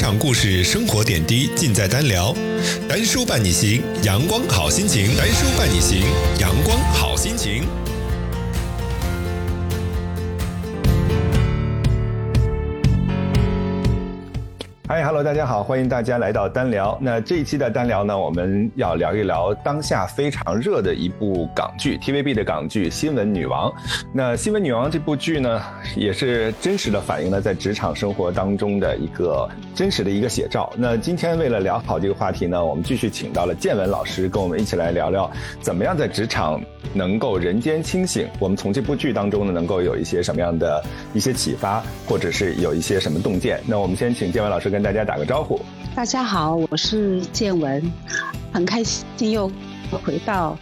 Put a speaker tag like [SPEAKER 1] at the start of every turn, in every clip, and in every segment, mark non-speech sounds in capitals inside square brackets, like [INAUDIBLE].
[SPEAKER 1] 场故事、生活点滴，尽在单聊。单书伴你行，阳光好心情。单书伴你行，阳光好心情。
[SPEAKER 2] 嗨，Hello，大家好，欢迎大家来到单聊。那这一期的单聊呢，我们要聊一聊当下非常热的一部港剧，TVB 的港剧《新闻女王》。那《新闻女王》这部剧呢，也是真实的反映了在职场生活当中的一个真实的一个写照。那今天为了聊好这个话题呢，我们继续请到了建文老师，跟我们一起来聊聊怎么样在职场能够人间清醒。我们从这部剧当中呢，能够有一些什么样的一些启发，或者是有一些什么洞见。那我们先请建文老师跟。大家打个招呼。
[SPEAKER 3] 大家好，我是建文，很开心又回到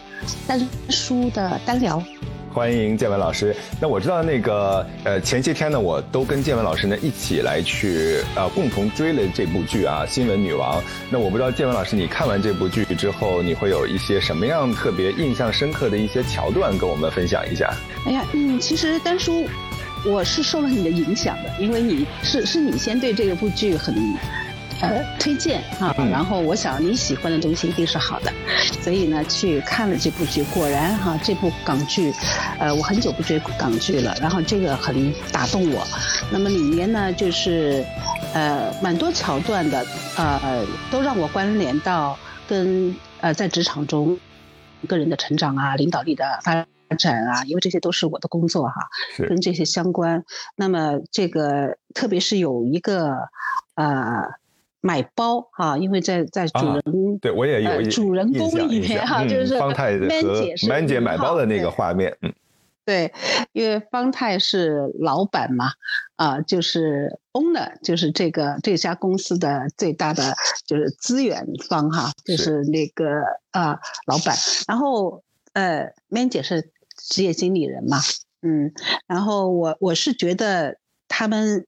[SPEAKER 3] 单书的单聊。
[SPEAKER 2] 欢迎建文老师。那我知道那个呃前些天呢，我都跟建文老师呢一起来去呃共同追了这部剧啊《新闻女王》。那我不知道建文老师，你看完这部剧之后，你会有一些什么样特别印象深刻的一些桥段跟我们分享一下？
[SPEAKER 3] 哎呀，嗯，其实丹书。我是受了你的影响的，因为你是是你先对这个部剧很，呃推荐哈，然后我想你喜欢的东西一定是好的，所以呢去看了这部剧，果然哈这部港剧，呃我很久不追港剧了，然后这个很打动我，那么里面呢就是呃蛮多桥段的，呃都让我关联到跟呃在职场中个人的成长啊，领导力的发。发展啊，因为这些都是我的工作哈，跟这些相关。那么这个特别是有一个呃买包哈，因为在在主人
[SPEAKER 2] 对我也有
[SPEAKER 3] 主人公里面哈，就是
[SPEAKER 2] 方太和 Man 姐买包的那个画面，嗯，
[SPEAKER 3] 对，因为方太是老板嘛，啊，就是 owner，就是这个这家公司的最大的就是资源方哈，就是那个啊老板，然后呃，Man 姐是。职业经理人嘛，嗯，然后我我是觉得他们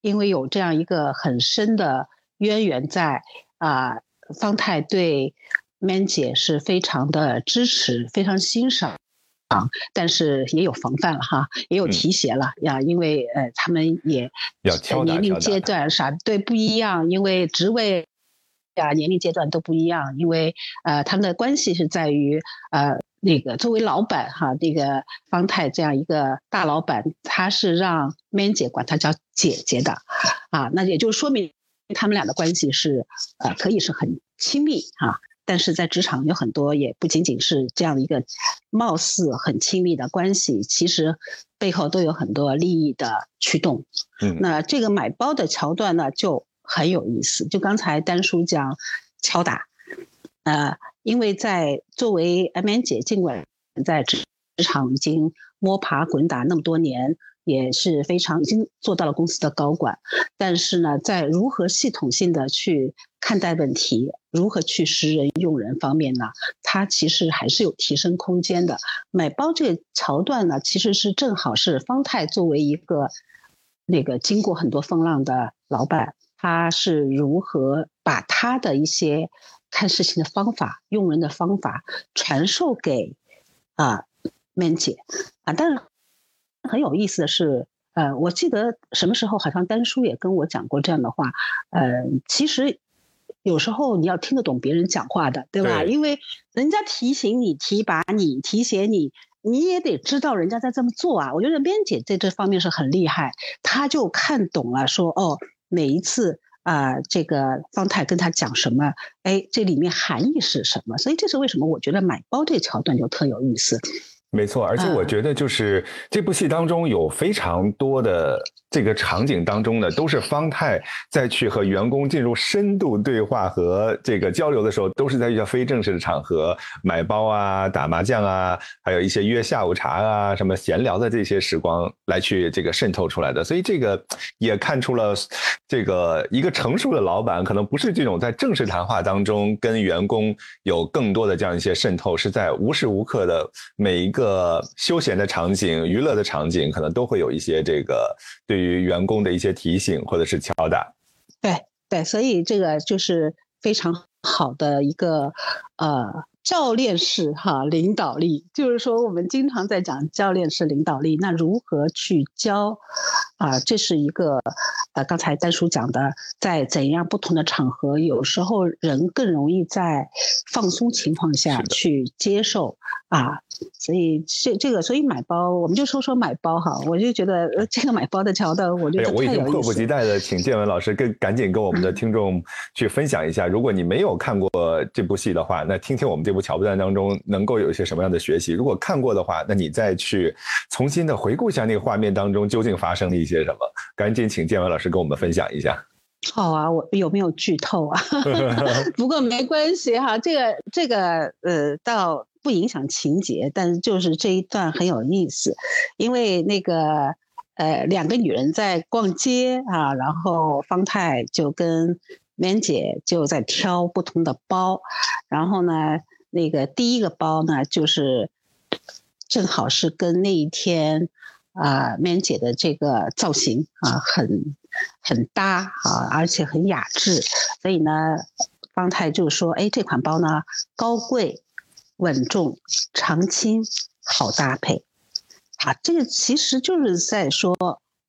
[SPEAKER 3] 因为有这样一个很深的渊源在啊，方太对 Man 姐是非常的支持，非常欣赏啊，但是也有防范了哈，也有提携了呀，因为呃他们也年龄阶段啥对不一样，因为职位呀年龄阶段都不一样，因为呃他们的关系是在于呃。那个作为老板哈，那个方太这样一个大老板，他是让 Man 姐管他叫姐姐的，啊，那也就说明他们俩的关系是呃可以是很亲密哈。但是在职场有很多也不仅仅是这样的一个貌似很亲密的关系，其实背后都有很多利益的驱动。嗯，那这个买包的桥段呢就很有意思，就刚才丹叔讲敲打，呃。因为在作为 M N 姐，尽管在职场已经摸爬滚打那么多年，也是非常已经做到了公司的高管，但是呢，在如何系统性的去看待问题，如何去识人用人方面呢，她其实还是有提升空间的。买包这个桥段呢，其实是正好是方太作为一个那个经过很多风浪的老板，他是如何把他的一些。看事情的方法、用人的方法传授给啊，Man 姐啊，但是很有意思的是，呃，我记得什么时候好像丹叔也跟我讲过这样的话，呃，其实有时候你要听得懂别人讲话的，对吧？因为人家提醒你、提拔你、提携你，你也得知道人家在这么做啊。我觉得 Man 姐在这方面是很厉害，她就看懂了，说哦，每一次。啊，这个方太跟他讲什么？哎，这里面含义是什么？所以这是为什么？我觉得买包这桥段就特有意思。
[SPEAKER 2] 没错，而且我觉得就是这部戏当中有非常多的这个场景当中呢，都是方太在去和员工进入深度对话和这个交流的时候，都是在一些非正式的场合买包啊、打麻将啊，还有一些约下午茶啊、什么闲聊的这些时光来去这个渗透出来的。所以这个也看出了这个一个成熟的老板，可能不是这种在正式谈话当中跟员工有更多的这样一些渗透，是在无时无刻的每一个。休闲的场景、娱乐的场景，可能都会有一些这个对于员工的一些提醒或者是敲打。
[SPEAKER 3] 对对，所以这个就是非常好的一个呃教练式哈领导力，就是说我们经常在讲教练式领导力，那如何去教啊？这是一个呃，刚才丹叔讲的，在怎样不同的场合，有时候人更容易在放松情况下去接受啊，所以这这个，所以买包，我们就说说买包哈，我就觉得这个买包的桥段，我觉得
[SPEAKER 2] 我已经迫不及待的请建文老师跟赶紧跟我们的听众去分享一下，如果你没有看过这部戏的话，那听听我们这部桥段当中能够有一些什么样的学习；如果看过的话，那你再去重新的回顾一下那个画面当中究竟发生了一些什么，赶紧请建文老师。跟我们分享一下，
[SPEAKER 3] 好啊，我有没有剧透啊？[LAUGHS] 不过没关系哈，这个这个呃，倒不影响情节，但是就是这一段很有意思，因为那个呃，两个女人在逛街啊，然后方太就跟棉姐就在挑不同的包，然后呢，那个第一个包呢，就是正好是跟那一天。啊，man 姐的这个造型啊，很很搭啊，而且很雅致，所以呢，方太就说：“哎，这款包呢，高贵、稳重、长青，好搭配。”啊，这个其实就是在说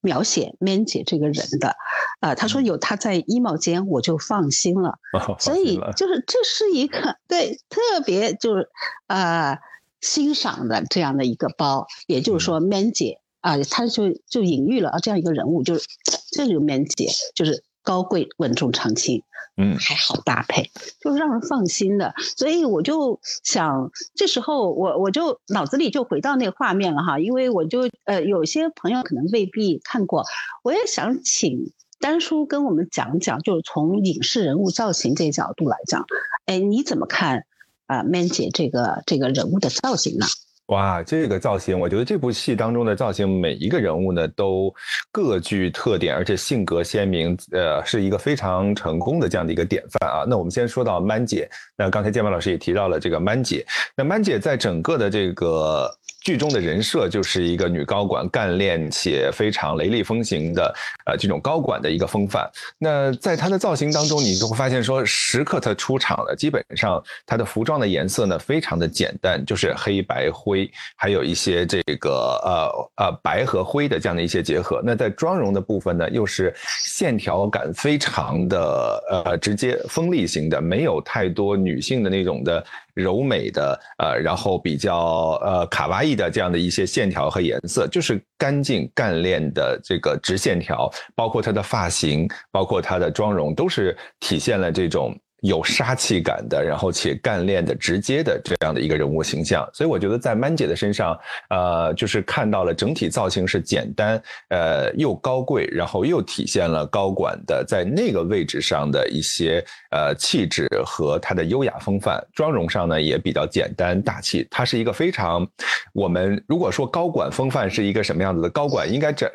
[SPEAKER 3] 描写 Man 姐这个人的。啊，他说有她在衣帽间，我就放心了。所以就是这是一个对特别就是啊欣赏的这样的一个包，也就是说 Man 姐。啊，他就就隐喻了啊，这样一个人物，就是这个棉姐，就是高贵、稳重、长青，嗯，还好搭配，就是让人放心的。所以我就想，这时候我我就脑子里就回到那个画面了哈，因为我就呃，有些朋友可能未必看过，我也想请丹叔跟我们讲讲，就是从影视人物造型这个角度来讲，哎，你怎么看啊，man 姐这个这个人物的造型呢？
[SPEAKER 2] 哇，这个造型，我觉得这部戏当中的造型，每一个人物呢都各具特点，而且性格鲜明，呃，是一个非常成功的这样的一个典范啊。那我们先说到曼姐，那刚才建文老师也提到了这个曼姐，那曼姐在整个的这个。剧中的人设就是一个女高管，干练且非常雷厉风行的，呃，这种高管的一个风范。那在她的造型当中，你就会发现说，时刻她出场了，基本上她的服装的颜色呢非常的简单，就是黑白灰，还有一些这个呃呃白和灰的这样的一些结合。那在妆容的部分呢，又是线条感非常的呃直接锋利型的，没有太多女性的那种的。柔美的，呃，然后比较呃卡哇伊的这样的一些线条和颜色，就是干净干练的这个直线条，包括她的发型，包括她的妆容，都是体现了这种。有杀气感的，然后且干练的、直接的这样的一个人物形象，所以我觉得在曼姐的身上，呃，就是看到了整体造型是简单，呃，又高贵，然后又体现了高管的在那个位置上的一些呃气质和她的优雅风范。妆容上呢也比较简单大气，她是一个非常，我们如果说高管风范是一个什么样子的，高管应该这。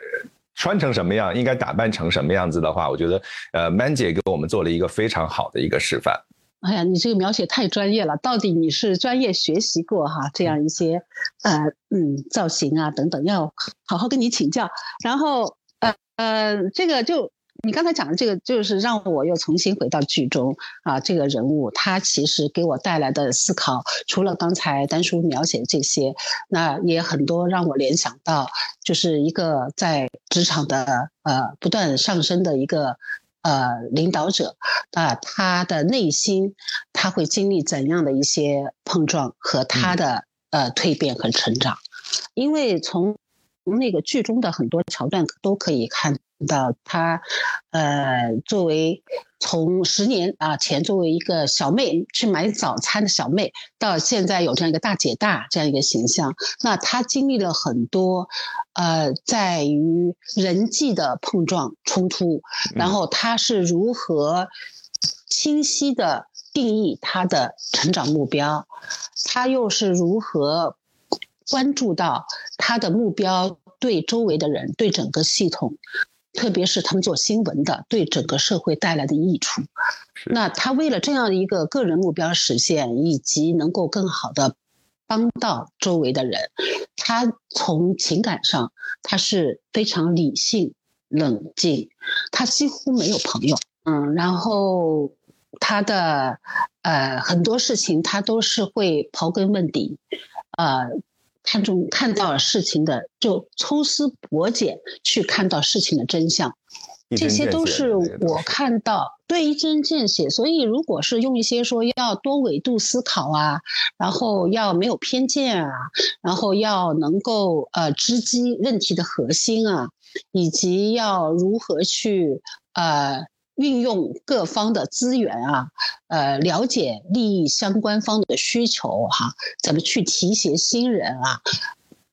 [SPEAKER 2] 穿成什么样，应该打扮成什么样子的话，我觉得，呃曼姐给我们做了一个非常好的一个示范。
[SPEAKER 3] 哎呀，你这个描写太专业了，到底你是专业学习过哈这样一些，呃嗯造型啊等等，要好好跟你请教。然后，呃呃，这个就。你刚才讲的这个，就是让我又重新回到剧中啊，这个人物他其实给我带来的思考，除了刚才丹叔描写这些，那也很多让我联想到，就是一个在职场的呃不断上升的一个呃领导者。啊，他的内心他会经历怎样的一些碰撞和他的呃蜕变和成长，因为从那个剧中的很多桥段都可以看。到她，呃，作为从十年啊前作为一个小妹去买早餐的小妹，到现在有这样一个大姐大这样一个形象，那她经历了很多，呃，在于人际的碰撞冲突，然后她是如何清晰的定义她的成长目标，她又是如何关注到他的目标对周围的人，对整个系统。特别是他们做新闻的，对整个社会带来的益处。那他为了这样的一个个人目标实现，以及能够更好的帮到周围的人，他从情感上他是非常理性、冷静，他几乎没有朋友。嗯，然后他的呃很多事情他都是会刨根问底，呃。看重看到事情的，就抽丝剥茧去看到事情的真相，这些都是我看到对一针见血。所以，如果是用一些说要多维度思考啊，然后要没有偏见啊，然后要能够呃直击问题的核心啊，以及要如何去呃运用各方的资源啊，呃了解利益相关方的需求哈，怎么去提携新人啊，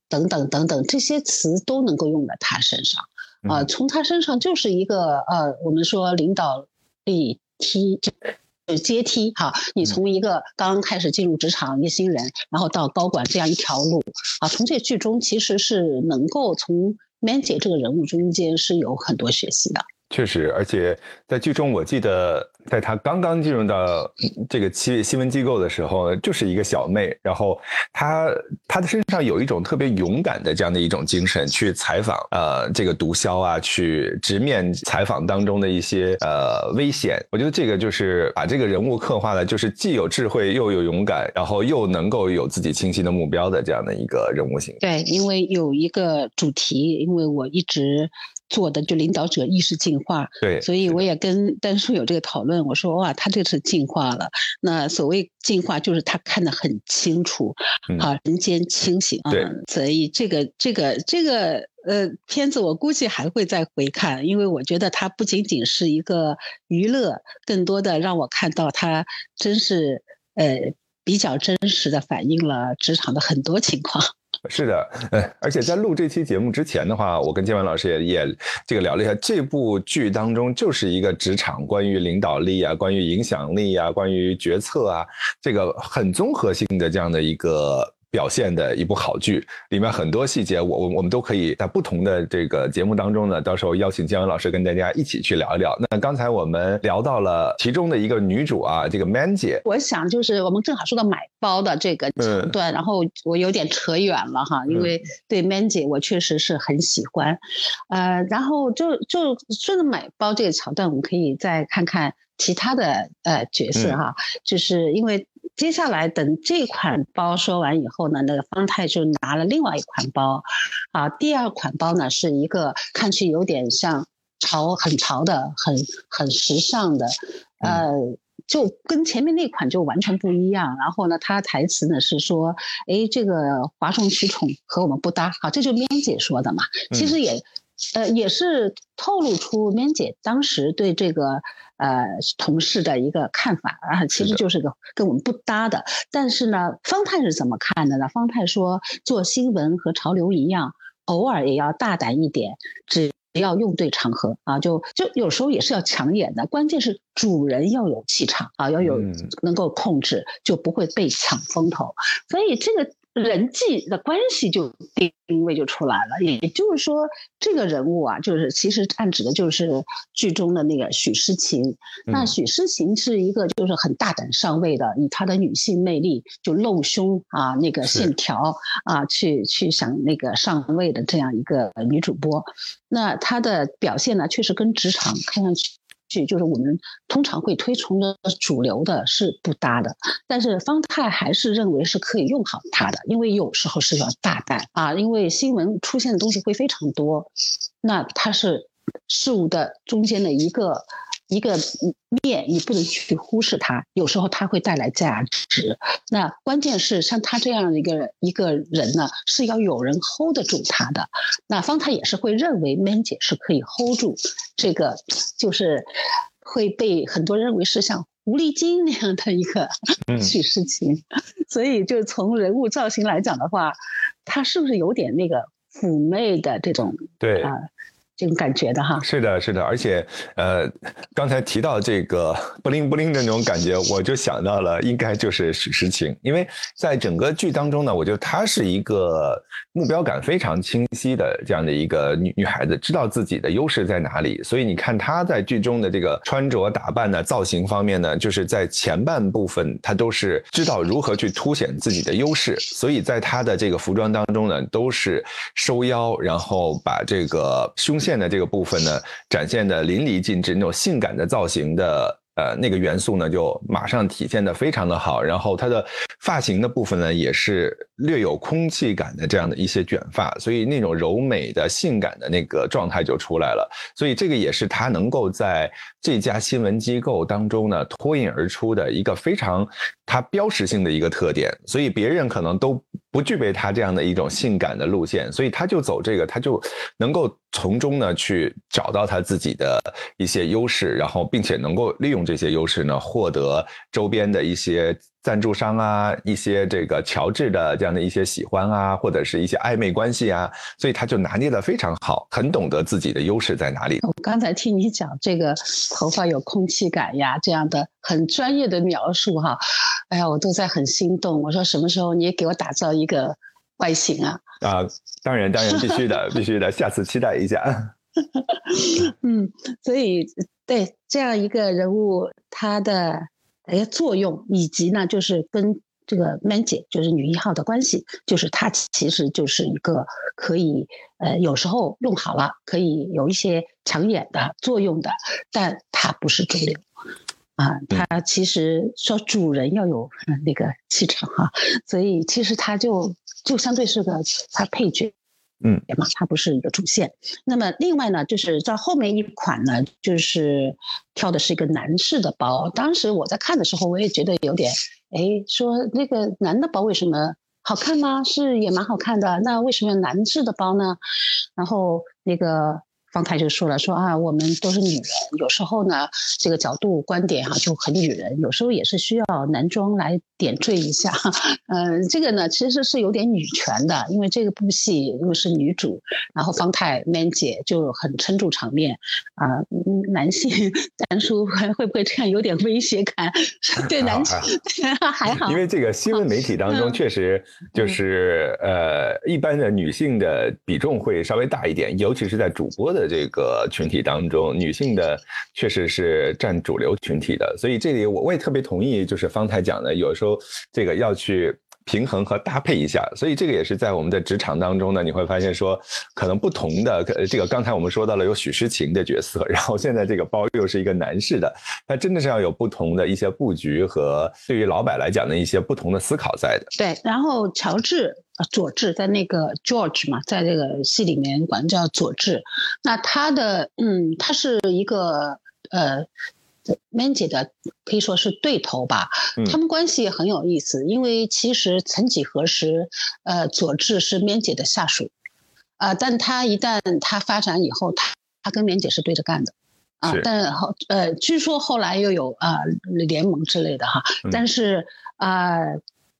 [SPEAKER 3] 等等等等，这些词都能够用在他身上。啊，从他身上就是一个呃，我们说领导力梯就阶梯哈。你从一个刚开始进入职场一个新人，然后到高管这样一条路啊，从这剧中其实是能够从 Man 姐这个人物中间是有很多学习的。
[SPEAKER 2] 确实，而且在剧中，我记得在他刚刚进入到这个新新闻机构的时候，就是一个小妹，然后她她的身上有一种特别勇敢的这样的一种精神，去采访呃这个毒枭啊，去直面采访当中的一些呃危险。我觉得这个就是把这个人物刻画的，就是既有智慧又有勇敢，然后又能够有自己清晰的目标的这样的一个人物形象。
[SPEAKER 3] 对，因为有一个主题，因为我一直。做的就领导者意识进化，
[SPEAKER 2] 对，
[SPEAKER 3] 所以我也跟丹叔有这个讨论。我说哇，他这次进化了。那所谓进化，就是他看得很清楚，啊，人间清醒啊。
[SPEAKER 2] 对，
[SPEAKER 3] 所以这个这个这个呃片子，我估计还会再回看，因为我觉得它不仅仅是一个娱乐，更多的让我看到它真是呃比较真实的反映了职场的很多情况。
[SPEAKER 2] 是的，呃，而且在录这期节目之前的话，我跟建文老师也也这个聊了一下，这部剧当中就是一个职场关于领导力啊，关于影响力啊，关于决策啊，这个很综合性的这样的一个。表现的一部好剧，里面很多细节，我我我们都可以在不同的这个节目当中呢，到时候邀请姜文老师跟大家一起去聊一聊。那刚才我们聊到了其中的一个女主啊，这个 Man 姐，
[SPEAKER 3] 我想就是我们正好说到买包的这个桥段，然后我有点扯远了哈，因为对 Man 姐我确实是很喜欢，呃，然后就就顺着买包这个桥段，我们可以再看看其他的呃角色哈，就是因为。接下来等这款包说完以后呢，那个方太就拿了另外一款包，啊，第二款包呢是一个看去有点像潮、很潮的、很很时尚的，呃，就跟前面那款就完全不一样。然后呢，他台词呢是说，哎，这个哗众取宠和我们不搭，好，这就面姐说的嘛。其实也，呃，也是透露出面姐当时对这个。呃，同事的一个看法啊，其实就是个跟我们不搭的。但是呢，方太是怎么看的呢？方太说，做新闻和潮流一样，偶尔也要大胆一点，只要用对场合啊，就就有时候也是要抢眼的。关键是主人要有气场啊，要有能够控制，就不会被抢风头。所以这个。人际的关系就定位就出来了，也就是说，这个人物啊，就是其实暗指的就是剧中的那个许诗晴。那许诗晴是一个就是很大胆上位的，以她的女性魅力就露胸啊，那个线条啊，去去想那个上位的这样一个女主播。那她的表现呢，确实跟职场看上去。就是我们通常会推崇的主流的是不搭的，但是方太还是认为是可以用好它的，因为有时候是要大胆啊，因为新闻出现的东西会非常多，那它是事物的中间的一个。一个面，你不能去忽视它。有时候它会带来价值。那关键是像他这样的一个一个人呢，是要有人 hold 得住他的。那方太也是会认为 Man 姐是可以 hold 住这个，就是会被很多人认为是像狐狸精那样的一个许事情。所以，就从人物造型来讲的话，他是不是有点那个妩媚的这种？
[SPEAKER 2] 对
[SPEAKER 3] 啊。这种感觉的哈，
[SPEAKER 2] 是的，是的，而且，呃，刚才提到这个不灵不灵的那种感觉，我就想到了，应该就是许诗情，因为在整个剧当中呢，我觉得她是一个目标感非常清晰的这样的一个女女孩子，知道自己的优势在哪里，所以你看她在剧中的这个穿着打扮呢、造型方面呢，就是在前半部分她都是知道如何去凸显自己的优势，所以在她的这个服装当中呢，都是收腰，然后把这个胸线。的这个部分呢，展现的淋漓尽致，那种性感的造型的呃那个元素呢，就马上体现的非常的好。然后它的发型的部分呢，也是略有空气感的这样的一些卷发，所以那种柔美的、性感的那个状态就出来了。所以这个也是他能够在这家新闻机构当中呢脱颖而出的一个非常它标识性的一个特点。所以别人可能都不具备他这样的一种性感的路线，所以他就走这个，他就能够从中呢去找到他自己的一些优势，然后并且能够利用这些优势呢获得周边的一些。赞助商啊，一些这个乔治的这样的一些喜欢啊，或者是一些暧昧关系啊，所以他就拿捏的非常好，很懂得自己的优势在哪里。
[SPEAKER 3] 我刚才听你讲这个头发有空气感呀，这样的很专业的描述哈，哎呀，我都在很心动。我说什么时候你也给我打造一个外形啊？
[SPEAKER 2] 啊，当然，当然，必须的，必须的，下次期待一下。[LAUGHS]
[SPEAKER 3] 嗯，所以对这样一个人物，他的。哎，作用以及呢，就是跟这个 Man 姐，就是女一号的关系，就是她其实就是一个可以，呃，有时候用好了可以有一些抢眼的作用的，但她不是主流啊。她其实说主人要有那个气场哈，所以其实她就就相对是个她配角。
[SPEAKER 2] 嗯，
[SPEAKER 3] 嘛，它不是一个主线。那么另外呢，就是在后面一款呢，就是挑的是一个男士的包。当时我在看的时候，我也觉得有点，哎，说那个男的包为什么好看吗？是也蛮好看的。那为什么男士的包呢？然后那个。方太就说了，说啊，我们都是女人，有时候呢，这个角度观点哈就很女人，有时候也是需要男装来点缀一下。嗯，[LAUGHS] 这个呢其实是有点女权的，因为这个部戏又是女主，然后方太 man 姐就很撑住场面啊。男性男叔会不会这样有点威胁感？[LAUGHS] 对男性还好，
[SPEAKER 2] 因为这个新闻媒体当中确实就是呃，一般的女性的比重会稍微大一点，尤其是在主播的。这个群体当中，女性的确实是占主流群体的，所以这里我我也特别同意，就是方太讲的，有时候这个要去平衡和搭配一下，所以这个也是在我们的职场当中呢，你会发现说，可能不同的这个刚才我们说到了有许诗晴的角色，然后现在这个包又是一个男士的，那真的是要有不同的一些布局和对于老板来讲的一些不同的思考在的。
[SPEAKER 3] 对，然后乔治。佐治在那个 George 嘛，在这个戏里面管叫佐治。那他的嗯，他是一个呃，Man 姐的可以说是对头吧。他们关系也很有意思，因为其实曾几何时，呃，佐治是 Man 姐的下属啊，但他一旦他发展以后，他他跟 Man 姐是对着干的啊。但后呃，据说后来又有啊联盟之类的哈。但是啊，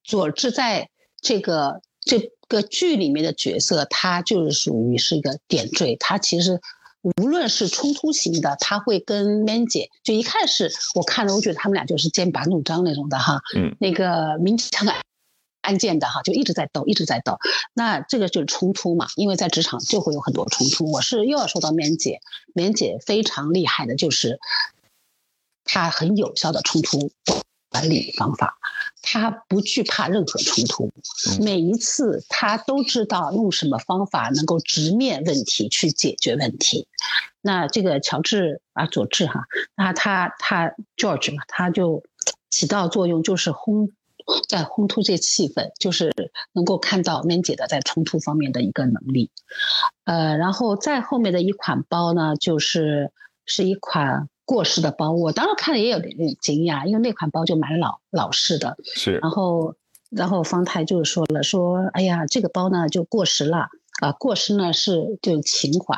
[SPEAKER 3] 佐治在这个。这个剧里面的角色，他就是属于是一个点缀。他其实无论是冲突型的，他会跟 Man 姐就一开始我看了，我觉得他们俩就是剑拔弩张那种的哈。
[SPEAKER 2] 嗯。
[SPEAKER 3] 那个明枪暗箭的哈，就一直在斗，一直在斗。那这个就是冲突嘛，因为在职场就会有很多冲突。我是又要说到 Man 姐，Man 姐非常厉害的就是她很有效的冲突管理方法。他不惧怕任何冲突，每一次他都知道用什么方法能够直面问题去解决问题。那这个乔治啊，佐治哈，那他他 George 嘛，他就起到作用，就是烘在烘托这气氛，就是能够看到 Man 姐的在冲突方面的一个能力。呃，然后再后面的一款包呢，就是是一款。过时的包，我当时看了也有点惊讶，因为那款包就蛮老老式的。
[SPEAKER 2] 是，
[SPEAKER 3] 然后，然后方太就说了，说，哎呀，这个包呢就过时了啊，过时呢是就情怀。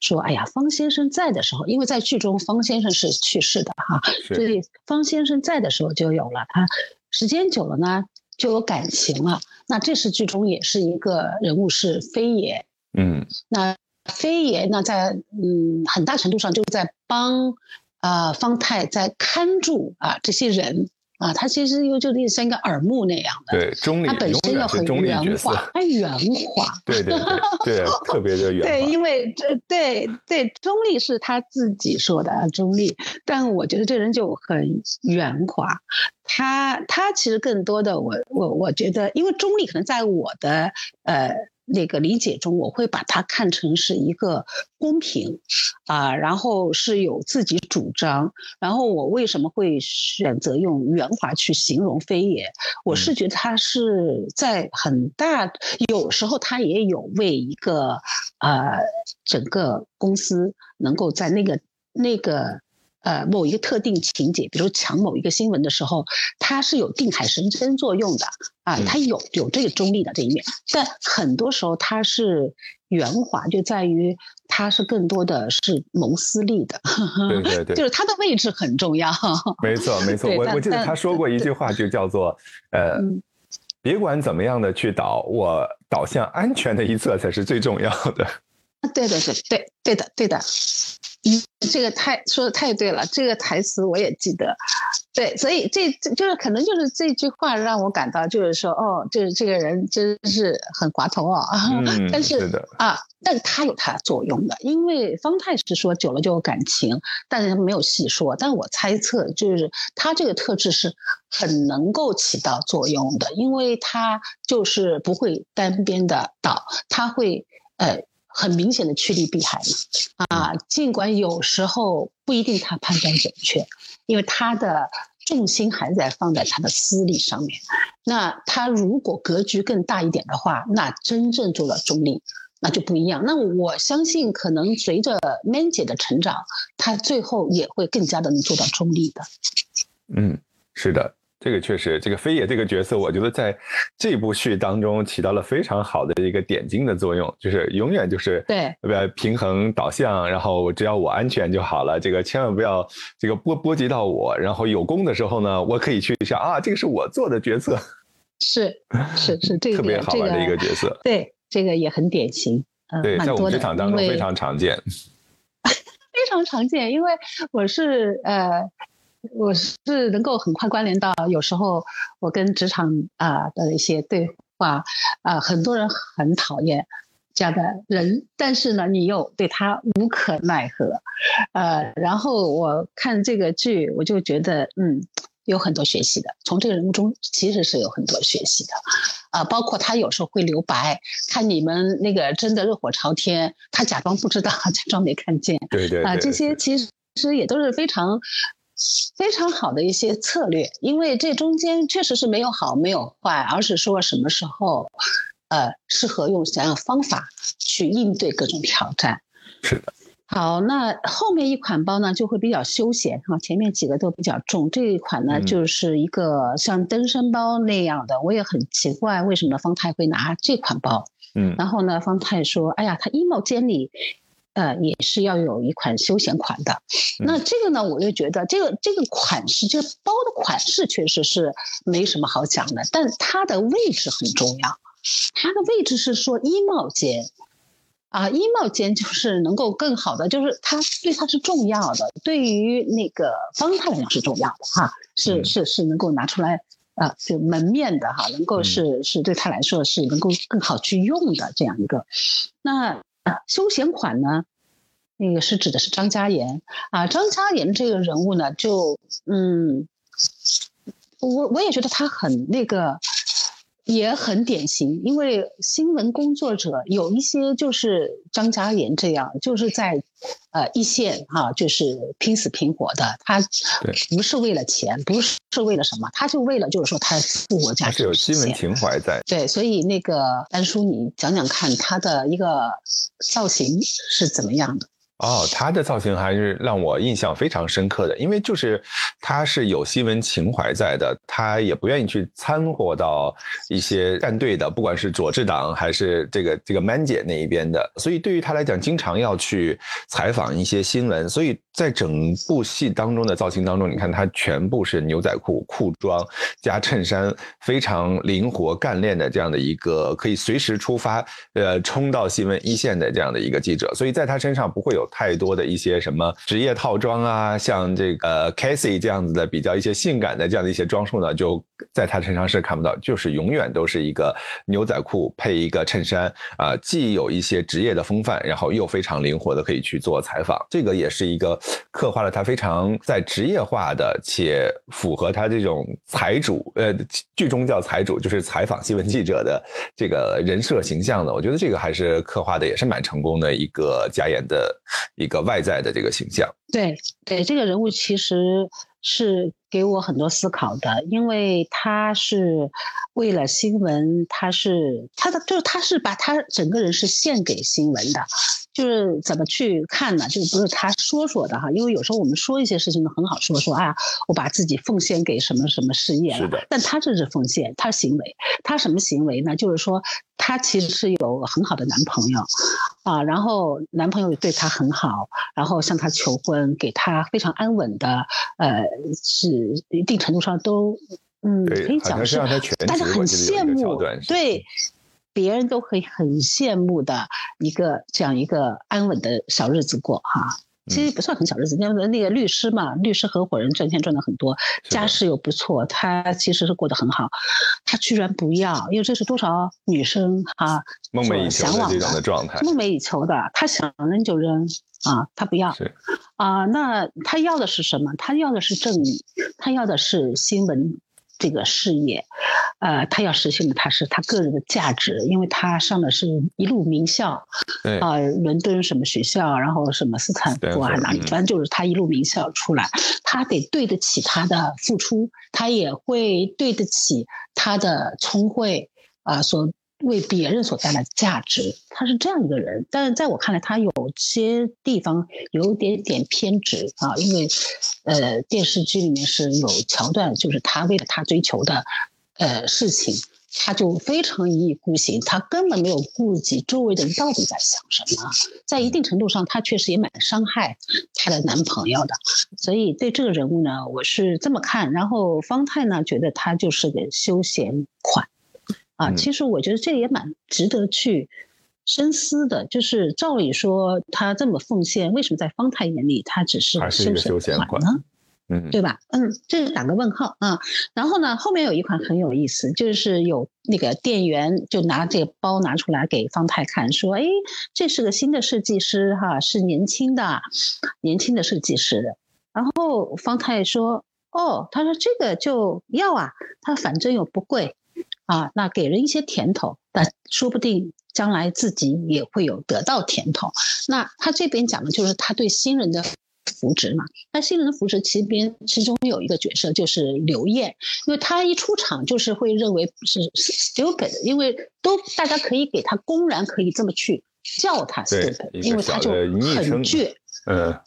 [SPEAKER 3] 说，哎呀，方先生在的时候，因为在剧中方先生是去世的哈，所以方先生在的时候就有了，他时间久了呢就有感情了。那这是剧中也是一个人物是非也，
[SPEAKER 2] 嗯，
[SPEAKER 3] 那飞爷呢在嗯很大程度上就在帮。啊，方太在看住啊这些人啊，他其实又就像一个耳目那样的，
[SPEAKER 2] 对，中立，
[SPEAKER 3] 他本身要很圆滑，他圆滑，
[SPEAKER 2] 对对对，[LAUGHS] 特别的圆滑。
[SPEAKER 3] 对，因为这对对中立是他自己说的中立，但我觉得这人就很圆滑。他他其实更多的，我我我觉得，因为中立可能在我的呃那个理解中，我会把它看成是一个公平啊，然后是有自己主张。然后我为什么会选择用圆滑去形容非也？我是觉得他是在很大，有时候他也有为一个呃整个公司能够在那个那个。呃，某一个特定情节，比如抢某一个新闻的时候，它是有定海神针作用的啊，它有有这个中立的这一面，但很多时候它是圆滑，就在于它是更多的是谋私利的，
[SPEAKER 2] 对 [LAUGHS] 对对，
[SPEAKER 3] 就是它的位置很重要。
[SPEAKER 2] 没错没错，我我记得他说过一句话，就叫做呃，别管怎么样的去导，我导向安全的一侧才是最重要的。
[SPEAKER 3] 对对对对对的对的。嗯，这个太说的太对了，这个台词我也记得。对，所以这这就是可能就是这句话让我感到，就是说，哦，就是这个人真是很滑头啊。
[SPEAKER 2] 嗯，
[SPEAKER 3] 但
[SPEAKER 2] 是
[SPEAKER 3] 啊，但是他有他的作用的，因为方太是说久了就有感情，但是他没有细说。但我猜测，就是他这个特质是很能够起到作用的，因为他就是不会单边的倒，他会呃。很明显的趋利避害嘛，啊，尽管有时候不一定他判断准确，因为他的重心还在放在他的私利上面。那他如果格局更大一点的话，那真正做到中立，那就不一样。那我相信，可能随着 Man 姐的成长，他最后也会更加的能做到中立的。
[SPEAKER 2] 嗯，是的。这个确实，这个飞野这个角色，我觉得在这部剧当中起到了非常好的一个点睛的作用，就是永远就是
[SPEAKER 3] 对，
[SPEAKER 2] 不要平衡导向，然后只要我安全就好了，这个千万不要这个波波及到我，然后有功的时候呢，我可以去想啊，这个是我做的角色，[LAUGHS]
[SPEAKER 3] 是是是，[LAUGHS] 这个
[SPEAKER 2] 特别好玩的一个角色，
[SPEAKER 3] 对，这个也很典型，
[SPEAKER 2] 对，在我们职场当中非常常见，[LAUGHS]
[SPEAKER 3] 非常常见，因为我是呃。我是能够很快关联到，有时候我跟职场啊的一些对话，啊，很多人很讨厌这样的人，但是呢，你又对他无可奈何，呃，然后我看这个剧，我就觉得，嗯，有很多学习的，从这个人物中其实是有很多学习的，啊，包括他有时候会留白，看你们那个真的热火朝天，他假装不知道，[LAUGHS] 假装没看见，
[SPEAKER 2] 对对，
[SPEAKER 3] 啊，这些其实其实也都是非常。非常好的一些策略，因为这中间确实是没有好没有坏，而是说什么时候，呃，适合用怎样方法去应对各种挑战。
[SPEAKER 2] 是的。
[SPEAKER 3] 好，那后面一款包呢就会比较休闲哈，前面几个都比较重，这一款呢就是一个像登山包那样的，我也很奇怪为什么方太会拿这款包。
[SPEAKER 2] 嗯。
[SPEAKER 3] 然后呢，方太说：“哎呀，他衣帽间里。”呃，也是要有一款休闲款的。那这个呢，我就觉得这个这个款式，这个包的款式确实是没什么好讲的，但它的位置很重要。它的位置是说衣帽间啊，衣帽间就是能够更好的，就是它对它是重要的，对于那个方太来讲是重要的哈，是是是能够拿出来啊，就门面的哈，能够是是对他来说是能够更好去用的这样一个那。休闲款呢，那个是指的是张嘉妍啊。张嘉妍这个人物呢，就嗯，我我也觉得他很那个。也很典型，因为新闻工作者有一些就是张嘉妍这样，就是在呃一线哈，就是拼死拼活的。他不是为了钱，不是为了什么，他就为了就是说他复活价值。
[SPEAKER 2] 是有新闻情怀在。
[SPEAKER 3] 对，所以那个丹叔，你讲讲看他的一个造型是怎么样的？
[SPEAKER 2] 哦，他的造型还是让我印象非常深刻的，因为就是他是有新闻情怀在的，他也不愿意去掺和到一些战队的，不管是左智党还是这个这个 Man 姐那一边的，所以对于他来讲，经常要去采访一些新闻，所以在整部戏当中的造型当中，你看他全部是牛仔裤、裤装加衬衫，非常灵活干练的这样的一个可以随时出发，呃，冲到新闻一线的这样的一个记者，所以在他身上不会有。太多的一些什么职业套装啊，像这个 Casey 这样子的比较一些性感的这样的一些装束呢，就在他身上是看不到，就是永远都是一个牛仔裤配一个衬衫啊，既有一些职业的风范，然后又非常灵活的可以去做采访，这个也是一个刻画了他非常在职业化的且符合他这种财主呃剧中叫财主，就是采访新闻记者的这个人设形象的，我觉得这个还是刻画的也是蛮成功的一个加演的一个外在的这个形象。
[SPEAKER 3] 对对，这个人物其实是给我很多思考的，因为他是为了新闻，他是他的就是他是把他整个人是献给新闻的，就是怎么去看呢？就不是他说说的哈，因为有时候我们说一些事情呢很好说说啊，我把自己奉献给什么什么事业了，但他这是奉献，他行为，他什么行为呢？就是说他其实是有很好的男朋友啊，然后男朋友对他很好，然后向他求婚。嗯，给他非常安稳的，呃，是一定程度上都，嗯，可以讲是大家很羡慕，对，别人都可以很羡慕的一个这样一个安稳的小日子过哈。其实不算很小日子，那个那个律师嘛，律师合伙人赚钱赚的很多，家世又不错，他其实是过得很好，他居然不要，因为这是多少女生哈
[SPEAKER 2] 梦寐以求的这种
[SPEAKER 3] 的
[SPEAKER 2] 状态，
[SPEAKER 3] 梦寐以求的，他想扔就扔。啊，他不要，啊，那他要的是什么？他要的是正义，他要的是新闻这个事业，呃，他要实现的他是他个人的价值，因为他上的是一路名校，啊，伦敦什么学校，然后什么斯坦福啊哪里，反正就是他一路名校出来，他得对得起他的付出，他也会对得起他的聪慧啊所。为别人所带来价值，他是这样一个人，但是在我看来，他有些地方有点点偏执啊，因为，呃，电视剧里面是有桥段，就是他为了他追求的，呃，事情，他就非常一意孤行，他根本没有顾及周围的人到底在想什么，在一定程度上，他确实也蛮伤害他的男朋友的，所以对这个人物呢，我是这么看，然后方太呢，觉得他就是个休闲款。啊，其实我觉得这也蛮值得去深思的。就是照理说，他这么奉献，为什么在方太眼里他只是休闲款呢？嗯，对吧？嗯，这是打个问号啊。然后呢，后面有一款很有意思，就是有那个店员就拿这个包拿出来给方太看，说：“哎，这是个新的设计师哈，是年轻的，年轻的设计师。”然后方太说：“哦，他说这个就要啊，他反正又不贵。”啊，那给人一些甜头，那说不定将来自己也会有得到甜头。那他这边讲的就是他对新人的扶植嘛。那新人的扶植，其边其中有一个角色就是刘烨，因为他一出场就是会认为是 stupid，因为都大家可以给他公然可以这么去叫他 stupid，因为他就很倔，呃，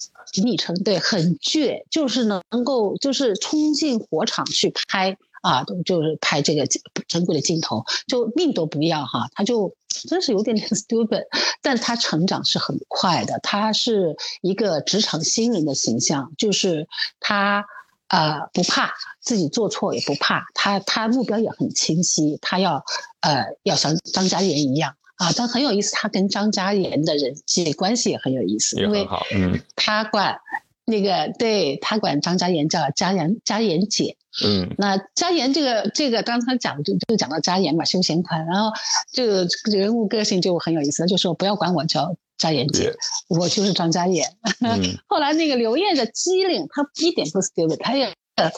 [SPEAKER 3] 昵称对，很倔，就是能够就是冲进火场去拍。啊，就是拍这个珍贵的镜头，就命都不要哈，他就真是有点点 [LAUGHS] stupid，但他成长是很快的，他是一个职场新人的形象，就是他呃不怕自己做错也不怕，他他目标也很清晰，他要呃要像张嘉妍一样。啊，但很有意思，他跟张嘉妍的人际关系也很有意思，因为嗯，他管那个对他管张嘉妍叫嘉妍嘉妍姐。嗯，那嘉妍这个这个刚才讲就就讲到嘉妍嘛，休闲款，然后这个人物个性就很有意思，就说不要管我叫嘉妍姐，我就是张嘉妍。[LAUGHS] 后来那个刘烨的机灵，他一点不 stupid，他也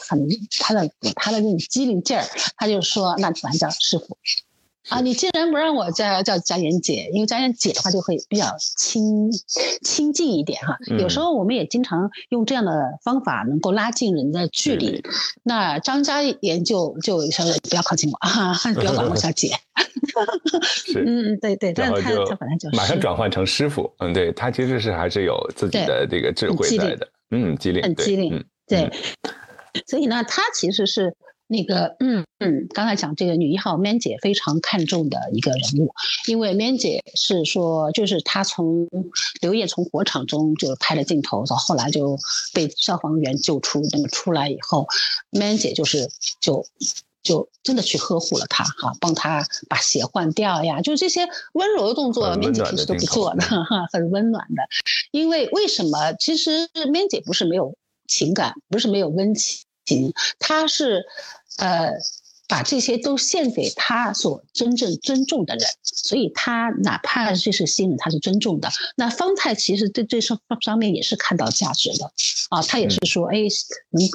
[SPEAKER 3] 很他的他的那种机灵劲儿，他就说那反正叫师傅。啊，你既然不让我叫叫佳妍姐，因为佳妍姐的话就会比较亲亲近一点哈。有时候我们也经常用这样的方法能够拉近人的距离。那张嘉妍就就说不要靠近我啊，不要管我小姐。[LAUGHS] 嗯，对对，但是他他本来就
[SPEAKER 2] 马上转换成师傅。嗯，对他其实是还是有自己的这个智慧在的。嗯，机灵，
[SPEAKER 3] 很机灵。对，所以呢，他其实是。那个，嗯嗯，刚才讲这个女一号 Man 姐非常看重的一个人物，因为 Man 姐是说，就是她从刘烨从火场中就拍了镜头，到后来就被消防员救出，那么出来以后，Man 姐就是就就真的去呵护了他哈，帮他把鞋换掉呀，就是这些温柔的动作，面姐平时都不做的哈，很温暖的。因为为什么？其实面姐不是没有情感，不是没有温情，她是，呃。把这些都献给他所真正尊重的人，所以他哪怕这是新人，他是尊重的。那方太其实对这上上面也是看到价值的，啊，他也是说，哎，你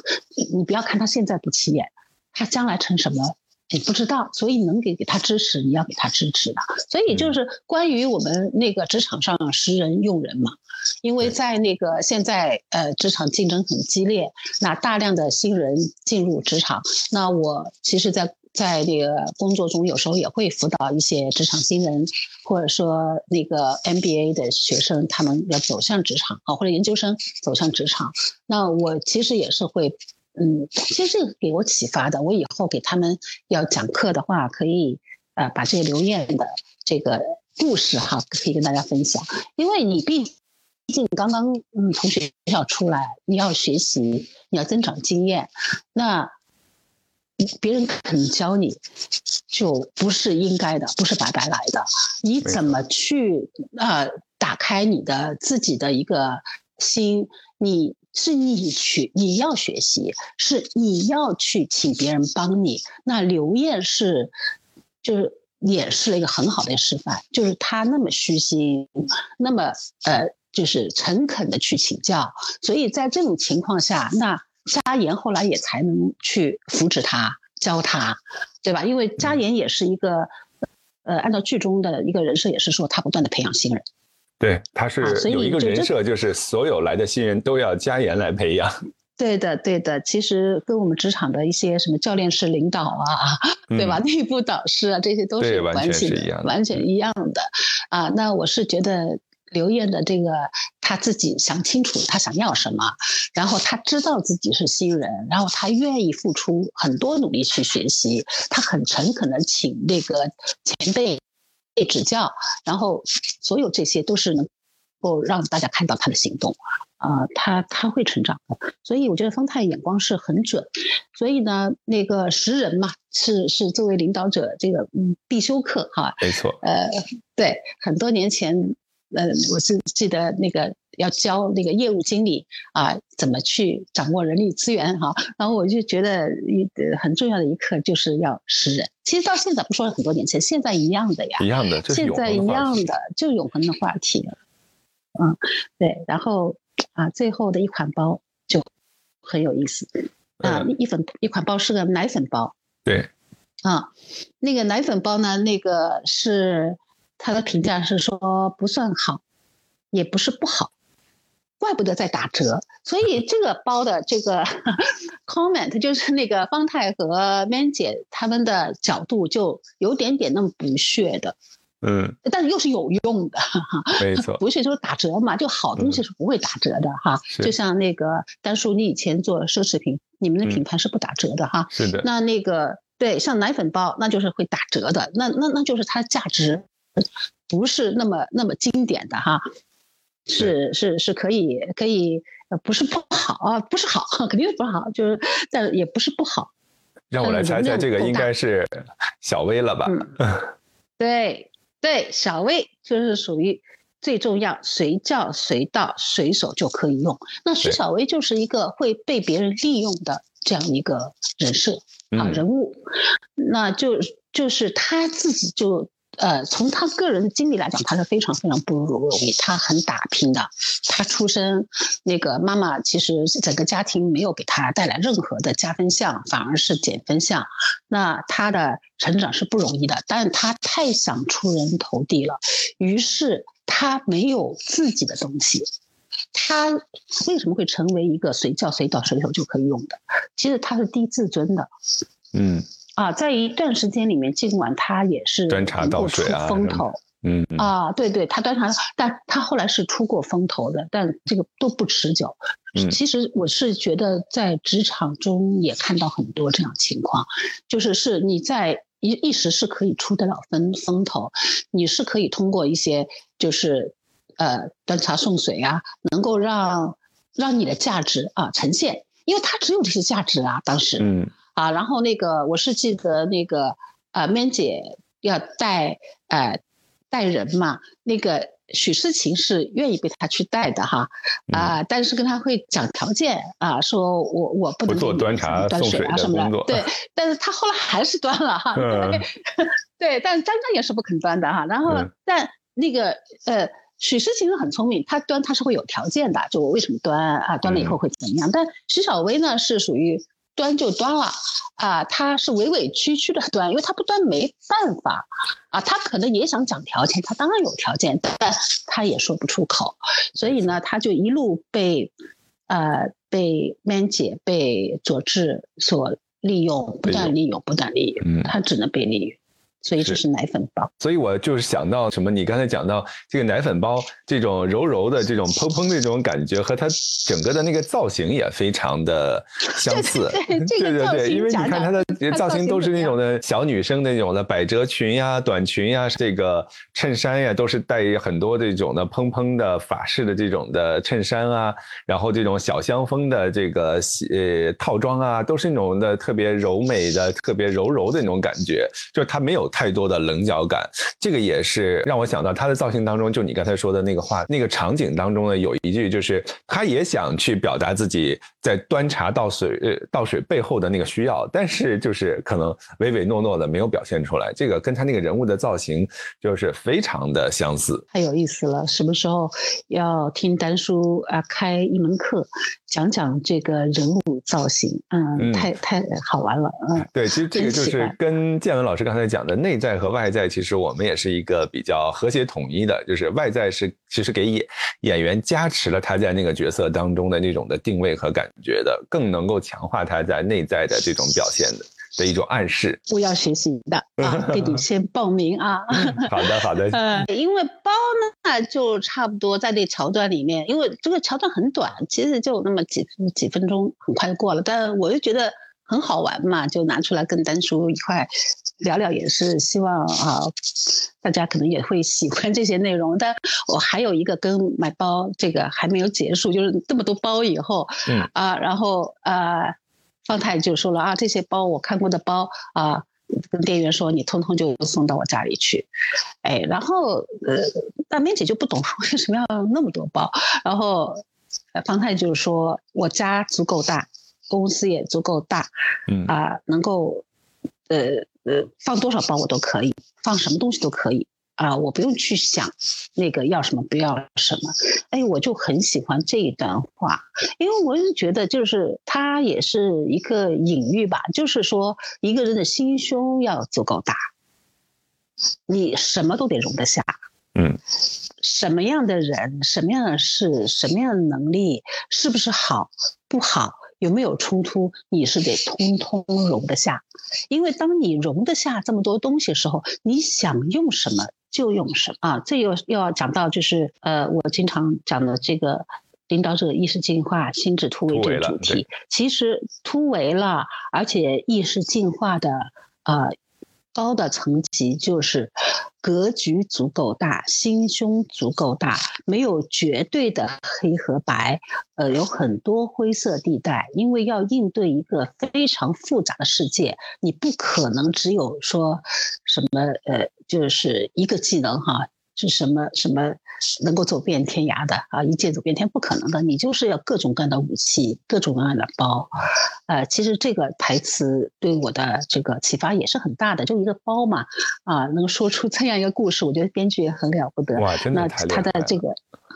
[SPEAKER 3] 你不要看他现在不起眼，他将来成什么你不知道，所以能给给他支持，你要给他支持的。所以就是关于我们那个职场上识人用人嘛。因为在那个现在，呃，职场竞争很激烈，那大量的新人进入职场，那我其实，在在那个工作中，有时候也会辅导一些职场新人，或者说那个 MBA 的学生，他们要走向职场啊，或者研究生走向职场，那我其实也是会，嗯，其实这个给我启发的，我以后给他们要讲课的话，可以呃把这个刘艳的这个故事哈，可以跟大家分享，因为你毕。毕竟刚刚嗯从学校出来，你要学习，你要增长经验，那别人肯教你，就不是应该的，不是白白来的。你怎么去呃？打开你的自己的一个心，你是你去，你要学习，是你要去请别人帮你。那刘艳是就是演示了一个很好的示范，就是他那么虚心，那么呃。就是诚恳的去请教，所以在这种情况下，那嘉言后来也才能去扶持他、教他，对吧？因为嘉言也是一个，呃，按照剧中的一个人设，也是说他不断的培养新人。
[SPEAKER 2] 对，他是有一个人设，就是所有来的新人都要加盐来培养。[LAUGHS]
[SPEAKER 3] 对的，对的。其实跟我们职场的一些什么教练式领导啊，[LAUGHS] 对吧？内部导师啊，这些都是完全
[SPEAKER 2] 一样，
[SPEAKER 3] 完全一样的啊。那我是觉得。刘烨的这个他自己想清楚他想要什么，然后他知道自己是新人，然后他愿意付出很多努力去学习，他很诚恳的请那个前辈指教，然后所有这些都是能够让大家看到他的行动，啊，他他会成长的，所以我觉得方太眼光是很准，所以呢，那个识人嘛，是是作为领导者这个嗯必修课哈，
[SPEAKER 2] 没错，
[SPEAKER 3] 呃，对，很多年前。呃，我是记得那个要教那个业务经理啊，怎么去掌握人力资源哈。然后我就觉得一很重要的一课就是要识人。其实到现在不说很多年前，现在一样的呀，
[SPEAKER 2] 一样的，
[SPEAKER 3] 现在一样的就永恒的话题。嗯，对。然后啊，最后的一款包就很有意思啊，一粉一款包是个奶粉包。
[SPEAKER 2] 对。
[SPEAKER 3] 啊，那个奶粉包呢，那个是。他的评价是说不算好，也不是不好，怪不得在打折。所以这个包的这个 [LAUGHS] comment 就是那个方太和 Man 姐他们的角度就有点点那么不屑的，
[SPEAKER 2] 嗯，
[SPEAKER 3] 但是又是有用的，
[SPEAKER 2] 没错，
[SPEAKER 3] 不是打折嘛，就好东西是不会打折的哈。就像那个丹叔，你以前做奢侈品，你们的品牌是不打折的哈。
[SPEAKER 2] 是的。
[SPEAKER 3] 那那个对，像奶粉包，那就是会打折的，那那那就是它价值。不是那么那么经典的哈，是是是可以可以，呃，不是不好啊，不是好，[LAUGHS] 肯定是不好，就是但也不是不好。
[SPEAKER 2] 让我来猜猜，这个应该是小薇了吧？[LAUGHS]
[SPEAKER 3] 对对，小薇就是属于最重要，随叫随到，随手就可以用。那徐小薇就是一个会被别人利用的这样一个人设啊人物，那就就是他自己就。呃，从他个人的经历来讲，他是非常非常不容易，他很打拼的。他出生，那个妈妈其实整个家庭没有给他带来任何的加分项，反而是减分项。那他的成长是不容易的，但他太想出人头地了，于是他没有自己的东西。他为什么会成为一个随叫随到、随手就可以用的？其实他是低自尊的。
[SPEAKER 2] 嗯。
[SPEAKER 3] 啊，在一段时间里面，尽管他也是
[SPEAKER 2] 端茶倒水啊，
[SPEAKER 3] 风头，
[SPEAKER 2] 嗯
[SPEAKER 3] 啊，对对，他端茶，但他后来是出过风头的，但这个都不持久。其实我是觉得在职场中也看到很多这样情况，就是是你在一一时是可以出得了风风头，你是可以通过一些就是呃端茶送水啊，能够让让你的价值啊呈现，因为他只有这些价值啊，当时，
[SPEAKER 2] 嗯。
[SPEAKER 3] 啊，然后那个我是记得那个呃，Man 姐要带呃带人嘛，那个许诗晴是愿意被他去带的哈啊，但是跟他会讲条件啊，说我我不能
[SPEAKER 2] 做端茶
[SPEAKER 3] 端水啊什么的，对，但是他后来还是端了哈，对，[LAUGHS] 对，但张张也是不肯端的哈，然后但那个呃。许诗晴很聪明，他端他是会有条件的，就我为什么端啊？端了以后会怎么样？但徐小薇呢是属于端就端了。啊，他是委委屈屈的端，因为他不端没办法。啊，他可能也想讲条件，他当然有条件，但他也说不出口，所以呢，他就一路被呃被 Man 姐被佐治所利用，不断利用，不断利用，他只能被利用。所以这是奶粉包，
[SPEAKER 2] 所以我就是想到什么？你刚才讲到这个奶粉包，这种柔柔的、这种蓬蓬的这种感觉，和它整个的那个造型也非常的相似。
[SPEAKER 3] 对
[SPEAKER 2] 对对，[LAUGHS] 因为你看
[SPEAKER 3] 它
[SPEAKER 2] 的造型都是那种的小女生那种的百褶裙呀、短裙呀，这个衬衫呀，都是带很多这种的蓬蓬的法式的这种的衬衫啊，然后这种小香风的这个呃套装啊，都是那种的特别柔美的、特别柔柔的那种感觉，就是它没有。太多的棱角感，这个也是让我想到他的造型当中，就你刚才说的那个话，那个场景当中呢，有一句就是他也想去表达自己在端茶倒水呃倒水背后的那个需要，但是就是可能唯唯诺诺的没有表现出来。这个跟他那个人物的造型就是非常的相似。
[SPEAKER 3] 太有意思了，什么时候要听丹叔啊开一门课，讲讲这个人物造型？嗯，太太好玩了。嗯，
[SPEAKER 2] 对，其实这个就是跟建文老师刚才讲的。内在和外在，其实我们也是一个比较和谐统一的，就是外在是其实给演演员加持了他在那个角色当中的那种的定位和感觉的，更能够强化他在内在的这种表现的的一种暗示。
[SPEAKER 3] 我要学习的啊，给你先报名啊。
[SPEAKER 2] 好的，好的。
[SPEAKER 3] 嗯，因为包呢，就差不多在那桥段里面，因为这个桥段很短，其实就那么几几分钟，很快就过了。但我就觉得很好玩嘛，就拿出来跟丹叔一块。聊聊也是希望啊，大家可能也会喜欢这些内容。但我还有一个跟买包这个还没有结束，就是这么多包以后，嗯啊，然后呃，方太就说了啊，这些包我看过的包啊，跟店员说你通通就送到我家里去，哎，然后呃，大明姐就不懂为什么要那么多包，然后方太就说我家足够大，公司也足够大，嗯啊，能够呃。呃，放多少包我都可以，放什么东西都可以啊，我不用去想那个要什么不要什么。哎，我就很喜欢这一段话，因为我是觉得就是它也是一个隐喻吧，就是说一个人的心胸要足够大，你什么都得容得下。嗯，什么样的人，什么样的事，什么样的能力，是不是好不好？有没有冲突？你是得通通容得下，因为当你容得下这么多东西的时候，你想用什么就用什么啊！这又又要讲到就是呃，我经常讲的这个领导者意识进化、心智突围这个主题，其实突围了，而且意识进化的呃。高的层级就是格局足够大，心胸足够大，没有绝对的黑和白，呃，有很多灰色地带。因为要应对一个非常复杂的世界，你不可能只有说什么呃，就是一个技能哈。是什么什么能够走遍天涯的啊？一剑走遍天不可能的，你就是要各种各样的武器，各种各样的包。呃，其实这个台词对我的这个启发也是很大的，就一个包嘛，啊，能说出这样一个故事，我觉得编剧也很了不得。
[SPEAKER 2] 哇，真的
[SPEAKER 3] 太他的这个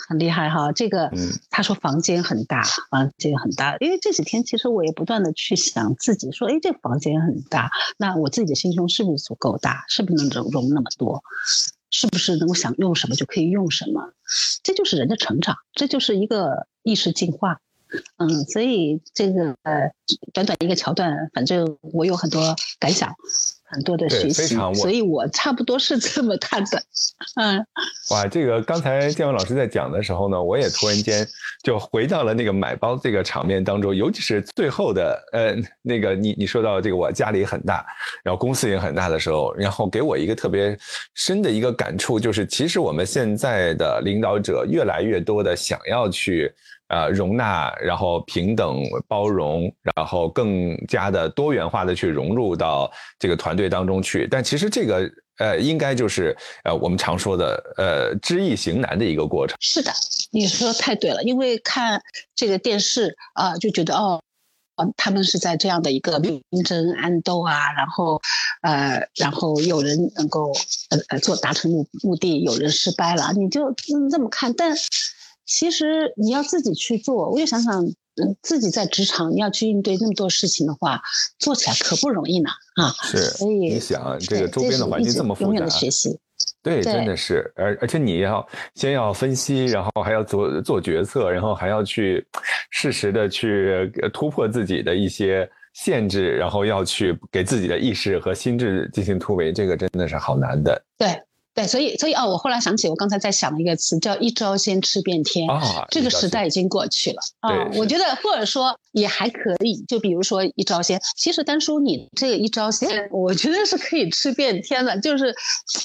[SPEAKER 3] 很厉害哈，这个他说房间很大，房间很大，因为这几天其实我也不断的去想自己说，哎，这个房间很大，那我自己的心胸是不是足够大？是不是能容容那么多？是不是能够想用什么就可以用什么？这就是人的成长，这就是一个意识进化。嗯，所以这个呃，短短一个桥段，反正我有很多感想。很多的学习，所以我差不多是这么看的。嗯，[LAUGHS]
[SPEAKER 2] 哇，这个刚才建文老师在讲的时候呢，我也突然间就回到了那个买包这个场面当中，尤其是最后的，呃，那个你你说到这个我家里很大，然后公司也很大的时候，然后给我一个特别深的一个感触，就是其实我们现在的领导者越来越多的想要去呃容纳，然后平等包容，然后更加的多元化的去融入到这个团队当中去。但其实这个呃，应该就是呃我们常说的呃知易行难的一个过程。
[SPEAKER 3] 是的，你说太对了，因为看这个电视啊，就觉得哦。他们是在这样的一个明争暗斗啊，然后，呃，然后有人能够呃呃做达成目目的，有人失败了，你就这么看。但其实你要自己去做，我也想想，嗯，自己在职场你要去应对那么多事情的话，做起来可不容易呢啊。
[SPEAKER 2] 是，所以你想这个周边的环境这么复杂，
[SPEAKER 3] 永远的学习。
[SPEAKER 2] 对，真的是，而而且你要先要分析，然后还要做做决策，然后还要去适时的去突破自己的一些限制，然后要去给自己的意识和心智进行突围，这个真的是好难的。
[SPEAKER 3] 对。对，所以所以哦，我后来想起，我刚才在想的一个词，叫“一招先吃遍天”。啊，这个时代已经过去了啊。我觉得或者说也还可以，就比如说“一招鲜”，其实丹叔你这个“一招鲜”，我觉得是可以吃遍天的。就是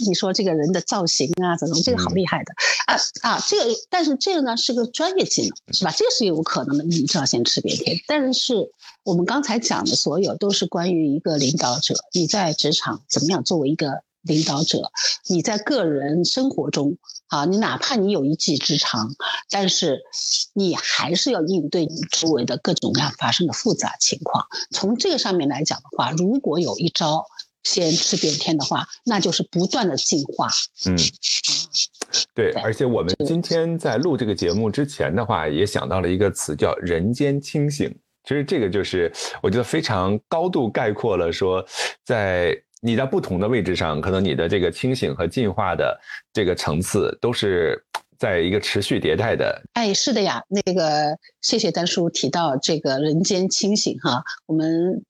[SPEAKER 3] 你说这个人的造型啊，怎么这个好厉害的啊啊！这个但是这个呢是个专业技能，是吧？这个是有可能的，“一招鲜吃遍天”。但是我们刚才讲的所有都是关于一个领导者，你在职场怎么样作为一个。领导者，你在个人生活中啊，你哪怕你有一技之长，但是你还是要应对你周围的各种各样发生的复杂情况。从这个上面来讲的话，如果有一招先吃遍天的话，那就是不断的进化。
[SPEAKER 2] 嗯，对，而且我们今天在录这个节目之前的话，也想到了一个词叫“人间清醒”。其实这个就是我觉得非常高度概括了说在。你在不同的位置上，可能你的这个清醒和进化的这个层次都是在一个持续迭代的。
[SPEAKER 3] 哎，是的呀，那个谢谢丹叔提到这个人间清醒哈，我们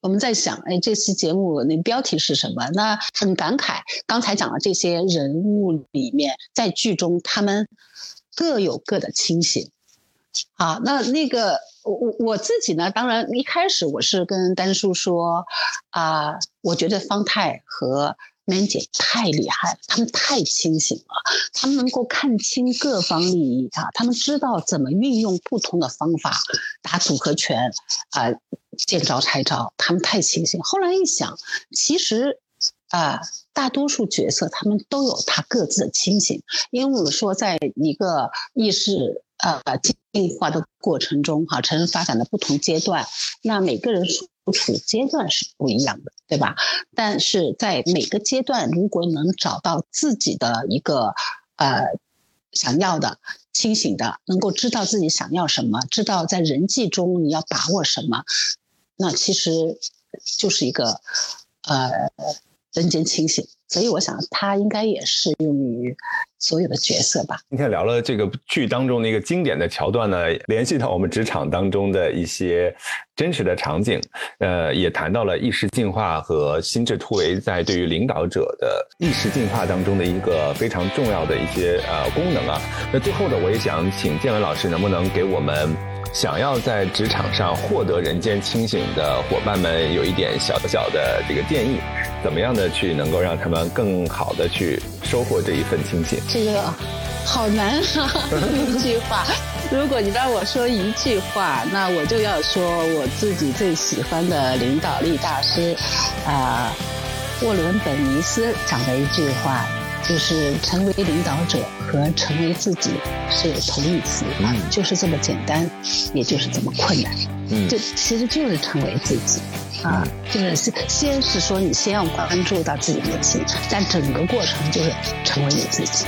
[SPEAKER 3] 我们在想，哎，这期节目那标题是什么？那很感慨，刚才讲的这些人物里面，在剧中他们各有各的清醒。好，那那个我我我自己呢？当然一开始我是跟丹叔说，啊，我觉得方太和曼姐太厉害了，他们太清醒了，他们能够看清各方利益啊，他们知道怎么运用不同的方法打组合拳，啊，见招拆招，他们太清醒。后来一想，其实啊，大多数角色他们都有他各自的清醒，因为我们说在一个意识。呃，进化的过程中，哈，成人发展的不同阶段，那每个人处处阶段是不一样的，对吧？但是在每个阶段，如果能找到自己的一个呃想要的、清醒的，能够知道自己想要什么，知道在人际中你要把握什么，那其实就是一个呃人间清醒。所以我想，它应该也适用于所有的角色吧。
[SPEAKER 2] 今天聊了这个剧当中的一个经典的桥段呢，联系到我们职场当中的一些真实的场景，呃，也谈到了意识进化和心智突围在对于领导者的意识进化当中的一个非常重要的一些呃功能啊。那最后呢，我也想请建文老师，能不能给我们想要在职场上获得人间清醒的伙伴们有一点小小的这个建议？怎么样的去能够让他们更好的去收获这一份清醒？
[SPEAKER 3] 这个好难啊！[LAUGHS] 一句话，如果你让我说一句话，那我就要说我自己最喜欢的领导力大师，啊，沃伦·本尼斯讲的一句话，就是成为领导者和成为自己是同义词，就是这么简单，也就是这么困难。嗯，就其实就是成为自己。啊，就是先先是说你先要关注到自己内心，但整个过程就是成为你自己。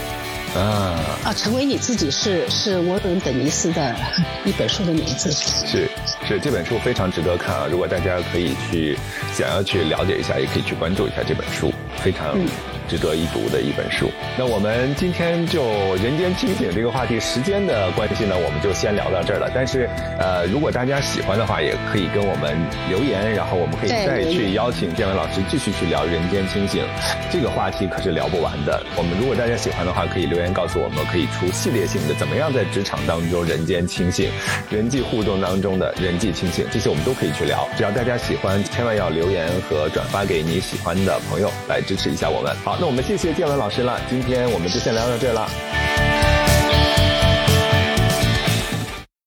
[SPEAKER 3] 啊啊，成为你自己是是沃伦·本尼斯的一本书的名字。
[SPEAKER 2] 是是，这本书非常值得看啊！如果大家可以去想要去了解一下，也可以去关注一下这本书，非常。值得一读的一本书。那我们今天就人间清醒这个话题，时间的关系呢，我们就先聊到这儿了。但是，呃，如果大家喜欢的话，也可以跟我们留言，然后我们可以再去邀请建文老师继续去聊人间清醒这个话题，可是聊不完的。我们如果大家喜欢的话，可以留言告诉我们，可以出系列性的，怎么样在职场当中人间清醒，人际互动当中的人际清醒，这些我们都可以去聊。只要大家喜欢，千万要留言和转发给你喜欢的朋友，来支持一下我们。那我们谢谢建文老师了，今天我们就先聊到这了。